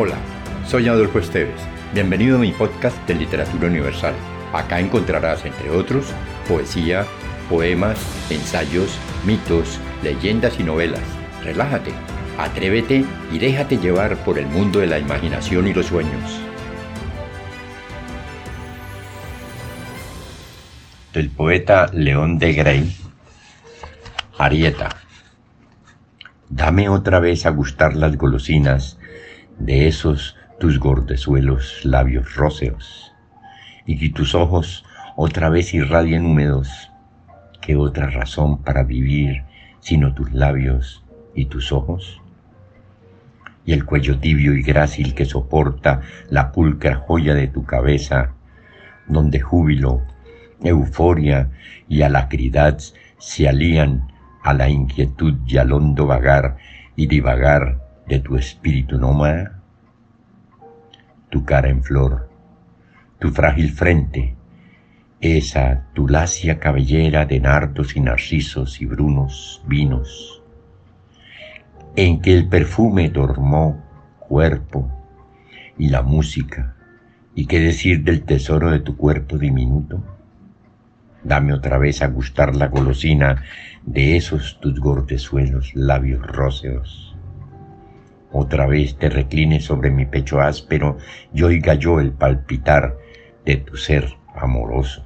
Hola, soy Adolfo Esteves. Bienvenido a mi podcast de Literatura Universal. Acá encontrarás, entre otros, poesía, poemas, ensayos, mitos, leyendas y novelas. Relájate, atrévete y déjate llevar por el mundo de la imaginación y los sueños. Del poeta León de Grey, Arieta. Dame otra vez a gustar las golosinas de esos tus gordezuelos labios róseos, y que tus ojos otra vez irradien húmedos. ¿Qué otra razón para vivir sino tus labios y tus ojos? Y el cuello tibio y grácil que soporta la pulcra joya de tu cabeza, donde júbilo, euforia y alacridad se alían a la inquietud y al hondo vagar y divagar de tu espíritu nómada? Tu cara en flor, tu frágil frente, esa tu lacia cabellera de nardos y narcisos y brunos vinos, en que el perfume dormó cuerpo y la música, y qué decir del tesoro de tu cuerpo diminuto. Dame otra vez a gustar la golosina de esos tus gordezuelos labios róseos otra vez te reclines sobre mi pecho áspero y oiga yo el palpitar de tu ser amoroso.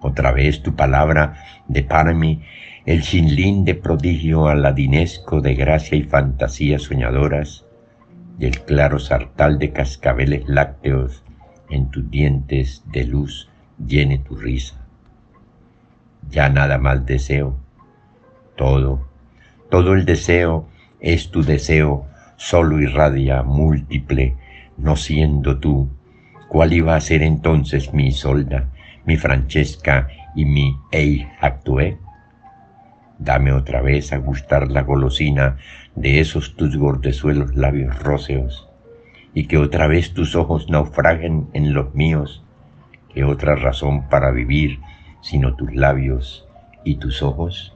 Otra vez tu palabra depárame el chinlín de prodigio aladinesco de gracia y fantasía soñadoras y el claro sartal de cascabeles lácteos en tus dientes de luz llene tu risa. Ya nada más deseo, todo, todo el deseo es tu deseo, solo irradia, múltiple, no siendo tú. ¿Cuál iba a ser entonces mi Isolda, mi Francesca y mi Ei Actué? Dame otra vez a gustar la golosina de esos tus gordezuelos labios róseos, y que otra vez tus ojos naufraguen en los míos, que otra razón para vivir sino tus labios y tus ojos.